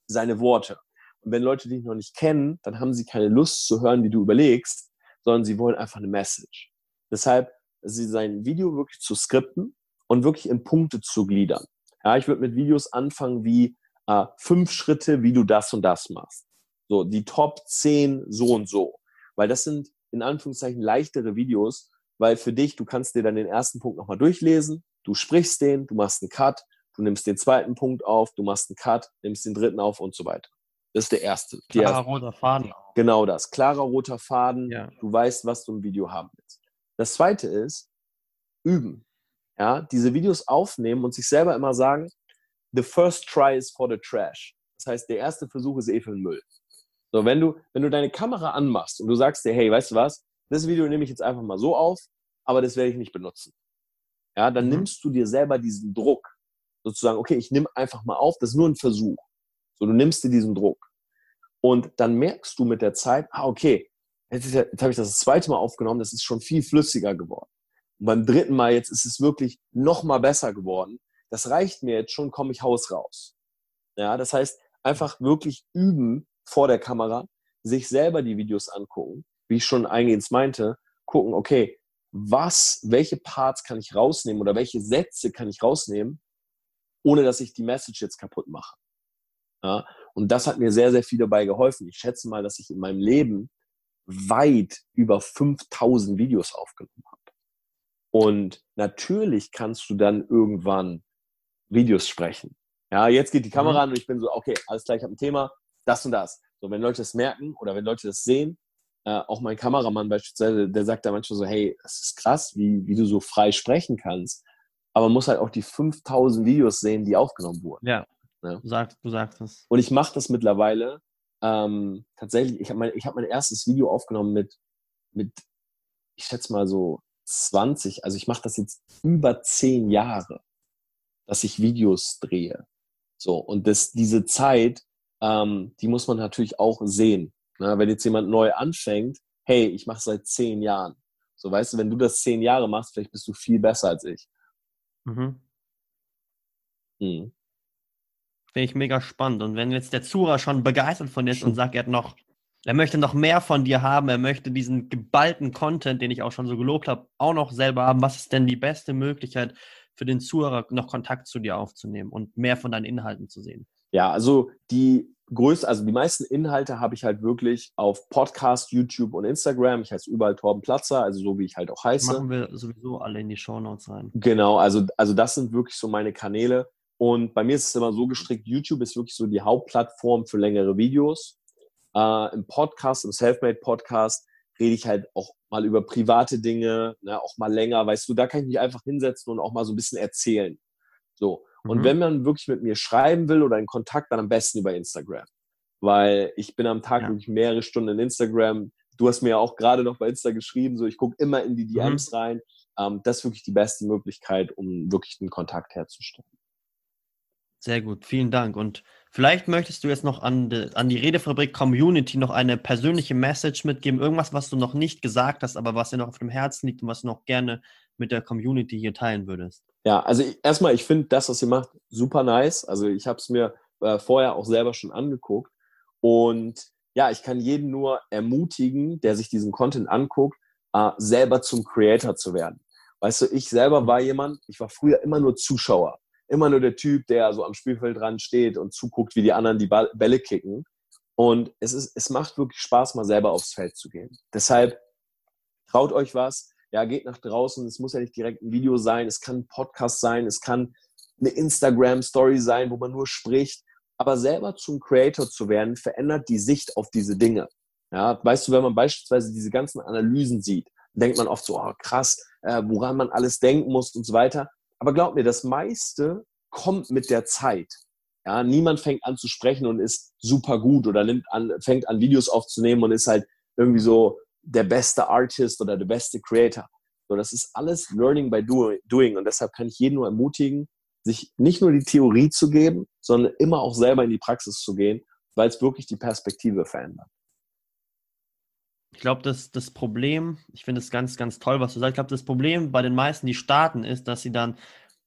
seine Worte. Und wenn Leute dich noch nicht kennen, dann haben sie keine Lust zu hören, wie du überlegst, sondern sie wollen einfach eine Message. Deshalb, sie sein Video wirklich zu skripten und wirklich in Punkte zu gliedern. Ja, ich würde mit Videos anfangen wie äh, fünf Schritte, wie du das und das machst. So, die Top 10 so und so. Weil das sind in Anführungszeichen leichtere Videos, weil für dich, du kannst dir dann den ersten Punkt nochmal durchlesen, du sprichst den, du machst einen Cut, du nimmst den zweiten Punkt auf, du machst einen Cut, nimmst den dritten auf und so weiter. Das ist der erste. Klarer erste. roter Faden. Genau das. Klarer roter Faden. Ja. Du weißt, was du im Video haben willst. Das zweite ist, üben. Ja, diese Videos aufnehmen und sich selber immer sagen, the first try is for the trash. Das heißt, der erste Versuch ist eh für den Müll. So, wenn du, wenn du deine Kamera anmachst und du sagst dir, hey, weißt du was, das Video nehme ich jetzt einfach mal so auf, aber das werde ich nicht benutzen. Ja, dann mhm. nimmst du dir selber diesen Druck. Sozusagen, okay, ich nehme einfach mal auf, das ist nur ein Versuch. So, du nimmst dir diesen Druck. Und dann merkst du mit der Zeit, ah, okay, jetzt, ja, jetzt habe ich das, das zweite Mal aufgenommen, das ist schon viel flüssiger geworden. Und beim dritten Mal jetzt ist es wirklich noch mal besser geworden. Das reicht mir jetzt schon, komme ich Haus raus. Ja, das heißt, einfach wirklich üben vor der Kamera, sich selber die Videos angucken, wie ich schon eingehend meinte, gucken, okay, was, welche Parts kann ich rausnehmen oder welche Sätze kann ich rausnehmen, ohne dass ich die Message jetzt kaputt mache. Ja, und das hat mir sehr, sehr viel dabei geholfen. Ich schätze mal, dass ich in meinem Leben weit über 5000 Videos aufgenommen habe. Und natürlich kannst du dann irgendwann Videos sprechen. Ja, jetzt geht die Kamera mhm. an und ich bin so, okay, alles klar, ich habe ein Thema, das und das. So, wenn Leute das merken oder wenn Leute das sehen, äh, auch mein Kameramann beispielsweise, der sagt da manchmal so, hey, das ist krass, wie, wie du so frei sprechen kannst. Aber man muss halt auch die 5000 Videos sehen, die aufgenommen wurden. Ja, ja. Du, sagst, du sagst es. Und ich mache das mittlerweile ähm, tatsächlich. Ich habe mein, hab mein erstes Video aufgenommen mit, mit, ich schätze mal so 20. Also ich mache das jetzt über 10 Jahre, dass ich Videos drehe. So, und das, diese Zeit, ähm, die muss man natürlich auch sehen. Na, wenn jetzt jemand neu anfängt, hey, ich mache seit 10 Jahren. So, weißt du, wenn du das 10 Jahre machst, vielleicht bist du viel besser als ich. Mhm. Hm. Finde ich mega spannend. Und wenn jetzt der Zuhörer schon begeistert von dir ist und sagt, er hat noch, er möchte noch mehr von dir haben, er möchte diesen geballten Content, den ich auch schon so gelobt habe, auch noch selber haben, was ist denn die beste Möglichkeit für den Zuhörer, noch Kontakt zu dir aufzunehmen und mehr von deinen Inhalten zu sehen? Ja, also die größte, also die meisten Inhalte habe ich halt wirklich auf Podcast, YouTube und Instagram. Ich heiße überall Torben Platzer, also so wie ich halt auch heiße. Machen wir sowieso alle in die Show Notes rein. Genau, also, also das sind wirklich so meine Kanäle. Und bei mir ist es immer so gestrickt, YouTube ist wirklich so die Hauptplattform für längere Videos. Äh, Im Podcast, im Selfmade-Podcast rede ich halt auch mal über private Dinge, ne, auch mal länger, weißt du, da kann ich mich einfach hinsetzen und auch mal so ein bisschen erzählen. So. Und mhm. wenn man wirklich mit mir schreiben will oder in Kontakt, dann am besten über Instagram. Weil ich bin am Tag ja. wirklich mehrere Stunden in Instagram. Du hast mir ja auch gerade noch bei Insta geschrieben, so ich gucke immer in die DMs mhm. rein. Ähm, das ist wirklich die beste Möglichkeit, um wirklich einen Kontakt herzustellen. Sehr gut, vielen Dank. Und vielleicht möchtest du jetzt noch an die, an die Redefabrik Community noch eine persönliche Message mitgeben, irgendwas, was du noch nicht gesagt hast, aber was dir noch auf dem Herzen liegt und was du noch gerne mit der Community hier teilen würdest. Ja, also erstmal, ich finde das, was ihr macht, super nice. Also ich habe es mir äh, vorher auch selber schon angeguckt. Und ja, ich kann jeden nur ermutigen, der sich diesen Content anguckt, äh, selber zum Creator zu werden. Weißt du, ich selber war jemand, ich war früher immer nur Zuschauer immer nur der Typ, der so am Spielfeld dran steht und zuguckt, wie die anderen die Bälle kicken. Und es, ist, es macht wirklich Spaß, mal selber aufs Feld zu gehen. Deshalb traut euch was. Ja, geht nach draußen. Es muss ja nicht direkt ein Video sein. Es kann ein Podcast sein. Es kann eine Instagram-Story sein, wo man nur spricht. Aber selber zum Creator zu werden, verändert die Sicht auf diese Dinge. Ja, weißt du, wenn man beispielsweise diese ganzen Analysen sieht, denkt man oft so, oh, krass, äh, woran man alles denken muss und so weiter. Aber glaub mir, das meiste kommt mit der Zeit. Ja, niemand fängt an zu sprechen und ist super gut oder nimmt an, fängt an Videos aufzunehmen und ist halt irgendwie so der beste Artist oder der beste Creator. So, das ist alles Learning by Doing und deshalb kann ich jeden nur ermutigen, sich nicht nur die Theorie zu geben, sondern immer auch selber in die Praxis zu gehen, weil es wirklich die Perspektive verändert. Ich glaube, das, das Problem, ich finde es ganz, ganz toll, was du sagst. Ich glaube, das Problem bei den meisten, die starten, ist, dass sie dann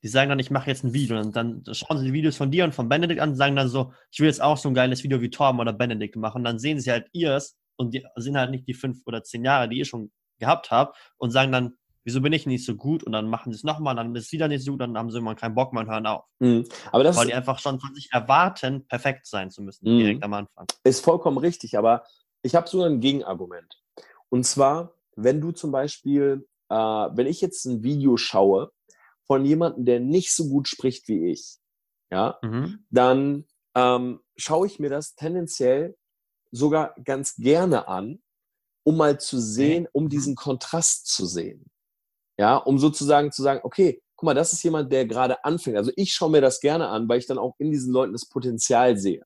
die sagen dann, ich mache jetzt ein Video. Und dann schauen sie die Videos von dir und von Benedikt an und sagen dann so, ich will jetzt auch so ein geiles Video wie Torben oder Benedikt machen. Und dann sehen sie halt ihrs und die sind halt nicht die fünf oder zehn Jahre, die ihr schon gehabt habt und sagen dann, wieso bin ich nicht so gut? Und dann machen sie es nochmal, dann ist es wieder nicht so gut, dann haben sie immer keinen Bock mehr und hören auf. Mhm. Aber das Weil die einfach schon von sich erwarten, perfekt sein zu müssen, mhm. direkt am Anfang. Ist vollkommen richtig, aber ich habe so ein Gegenargument. Und zwar, wenn du zum Beispiel, äh, wenn ich jetzt ein Video schaue von jemandem, der nicht so gut spricht wie ich, ja, mhm. dann ähm, schaue ich mir das tendenziell sogar ganz gerne an, um mal zu sehen, um mhm. diesen Kontrast zu sehen. Ja, um sozusagen zu sagen, okay, guck mal, das ist jemand, der gerade anfängt. Also ich schaue mir das gerne an, weil ich dann auch in diesen Leuten das Potenzial sehe.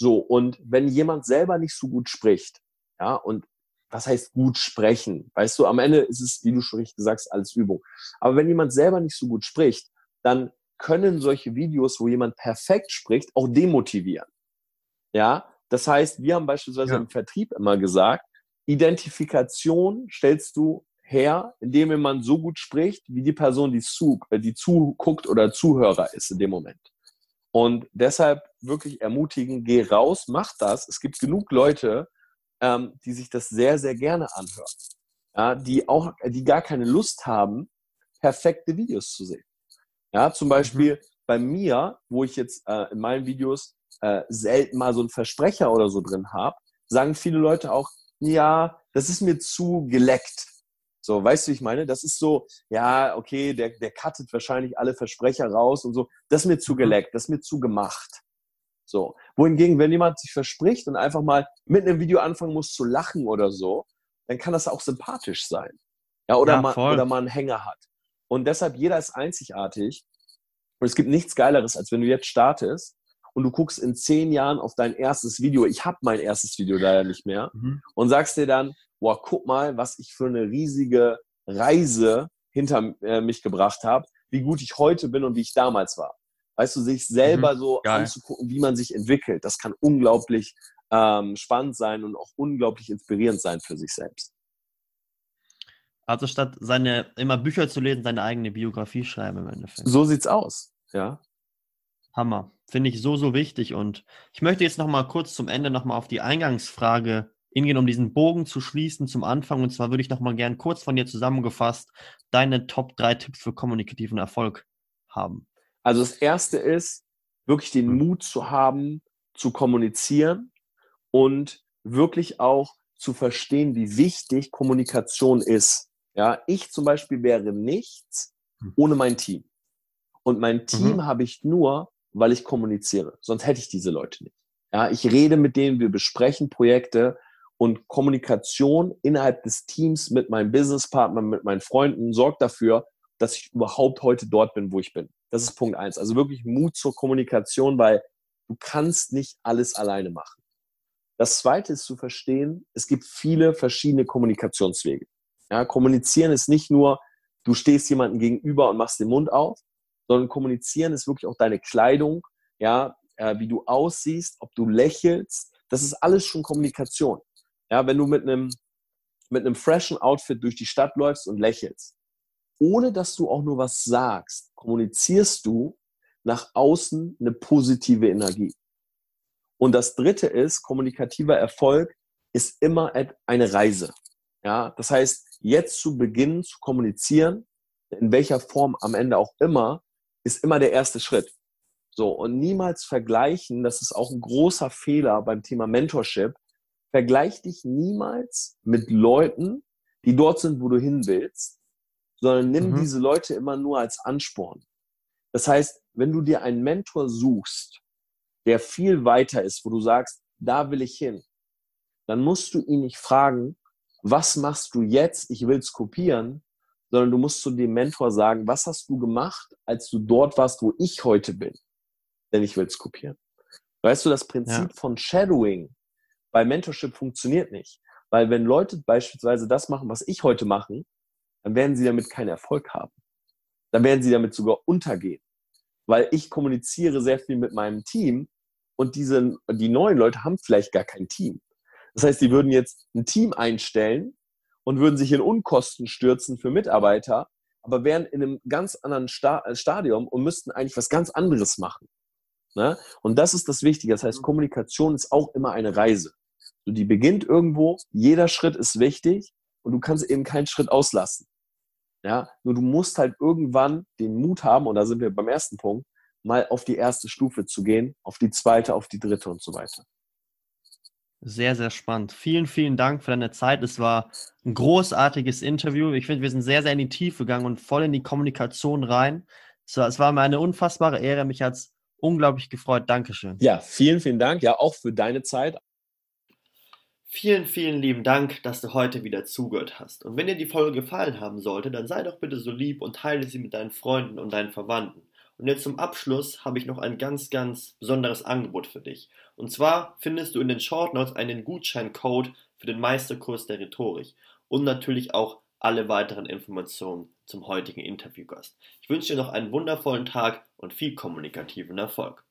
So, und wenn jemand selber nicht so gut spricht, ja, und was heißt gut sprechen? Weißt du, am Ende ist es, wie du schon richtig sagst, alles Übung. Aber wenn jemand selber nicht so gut spricht, dann können solche Videos, wo jemand perfekt spricht, auch demotivieren. Ja, das heißt, wir haben beispielsweise ja. im Vertrieb immer gesagt, Identifikation stellst du her, indem jemand so gut spricht, wie die Person, die, zu, äh, die zuguckt oder Zuhörer ist in dem Moment. Und deshalb wirklich ermutigen, geh raus, mach das. Es gibt genug Leute, ähm, die sich das sehr, sehr gerne anhören. Ja, die auch, die gar keine Lust haben, perfekte Videos zu sehen. Ja, zum Beispiel mhm. bei mir, wo ich jetzt äh, in meinen Videos äh, selten mal so einen Versprecher oder so drin habe, sagen viele Leute auch, ja, das ist mir zu geleckt. So, weißt du, ich meine, das ist so, ja, okay, der, der cuttet wahrscheinlich alle Versprecher raus und so. Das ist mir zu mhm. geleckt, das ist mir zu gemacht. So. Wohingegen, wenn jemand sich verspricht und einfach mal mit einem Video anfangen muss zu lachen oder so, dann kann das auch sympathisch sein. Ja, oder, ja, mal, oder mal einen Hänger hat. Und deshalb, jeder ist einzigartig. Und es gibt nichts Geileres, als wenn du jetzt startest und du guckst in zehn Jahren auf dein erstes Video. Ich habe mein erstes Video leider nicht mehr. Mhm. Und sagst dir dann, boah, guck mal, was ich für eine riesige Reise hinter äh, mich gebracht habe, wie gut ich heute bin und wie ich damals war. Weißt du, sich selber mhm. so Geil. anzugucken, wie man sich entwickelt, das kann unglaublich ähm, spannend sein und auch unglaublich inspirierend sein für sich selbst. Also statt seine immer Bücher zu lesen, seine eigene Biografie schreiben im Endeffekt. So sieht's aus, ja. Hammer. Finde ich so, so wichtig. Und ich möchte jetzt nochmal kurz zum Ende nochmal auf die Eingangsfrage hingehen, um diesen Bogen zu schließen zum Anfang. Und zwar würde ich nochmal gern kurz von dir zusammengefasst deine Top 3 Tipps für kommunikativen Erfolg haben. Also das erste ist, wirklich den mhm. Mut zu haben, zu kommunizieren und wirklich auch zu verstehen, wie wichtig Kommunikation ist. Ja, ich zum Beispiel wäre nichts hm. ohne mein Team. Und mein Team mhm. habe ich nur, weil ich kommuniziere. Sonst hätte ich diese Leute nicht. Ja, ich rede mit denen, wir besprechen Projekte und Kommunikation innerhalb des Teams mit meinen Businesspartnern, mit meinen Freunden sorgt dafür, dass ich überhaupt heute dort bin, wo ich bin. Das ist Punkt eins. Also wirklich Mut zur Kommunikation, weil du kannst nicht alles alleine machen. Das zweite ist zu verstehen, es gibt viele verschiedene Kommunikationswege. Ja, kommunizieren ist nicht nur, du stehst jemandem gegenüber und machst den Mund auf, sondern kommunizieren ist wirklich auch deine Kleidung, ja, äh, wie du aussiehst, ob du lächelst. Das ist alles schon Kommunikation. Ja, wenn du mit einem, mit einem freshen Outfit durch die Stadt läufst und lächelst, ohne dass du auch nur was sagst, kommunizierst du nach außen eine positive Energie. Und das dritte ist, kommunikativer Erfolg ist immer eine Reise. Ja, das heißt, jetzt zu beginnen zu kommunizieren, in welcher Form am Ende auch immer, ist immer der erste Schritt. So, und niemals vergleichen, das ist auch ein großer Fehler beim Thema Mentorship. Vergleich dich niemals mit Leuten, die dort sind, wo du hin willst, sondern nimm mhm. diese Leute immer nur als Ansporn. Das heißt, wenn du dir einen Mentor suchst, der viel weiter ist, wo du sagst, da will ich hin, dann musst du ihn nicht fragen, was machst du jetzt? Ich will es kopieren, sondern du musst zu dem Mentor sagen, was hast du gemacht, als du dort warst, wo ich heute bin? Denn ich will es kopieren. Weißt du, das Prinzip ja. von Shadowing bei Mentorship funktioniert nicht. Weil wenn Leute beispielsweise das machen, was ich heute mache, dann werden sie damit keinen Erfolg haben. Dann werden sie damit sogar untergehen. Weil ich kommuniziere sehr viel mit meinem Team und diese, die neuen Leute haben vielleicht gar kein Team. Das heißt, die würden jetzt ein Team einstellen und würden sich in Unkosten stürzen für Mitarbeiter, aber wären in einem ganz anderen äh, Stadium und müssten eigentlich was ganz anderes machen. Ne? Und das ist das Wichtige. Das heißt, Kommunikation ist auch immer eine Reise. So, die beginnt irgendwo, jeder Schritt ist wichtig und du kannst eben keinen Schritt auslassen. Ja, nur du musst halt irgendwann den Mut haben, und da sind wir beim ersten Punkt, mal auf die erste Stufe zu gehen, auf die zweite, auf die dritte und so weiter. Sehr, sehr spannend. Vielen, vielen Dank für deine Zeit. Es war ein großartiges Interview. Ich finde, wir sind sehr, sehr in die Tiefe gegangen und voll in die Kommunikation rein. Es war, es war mir eine unfassbare Ehre. Mich hat es unglaublich gefreut. Dankeschön. Ja, vielen, vielen Dank. Ja, auch für deine Zeit. Vielen, vielen lieben Dank, dass du heute wieder zugehört hast. Und wenn dir die Folge gefallen haben sollte, dann sei doch bitte so lieb und teile sie mit deinen Freunden und deinen Verwandten. Und jetzt zum Abschluss habe ich noch ein ganz, ganz besonderes Angebot für dich. Und zwar findest du in den Short Notes einen Gutscheincode für den Meisterkurs der Rhetorik und natürlich auch alle weiteren Informationen zum heutigen Interviewgast. Ich wünsche dir noch einen wundervollen Tag und viel kommunikativen Erfolg.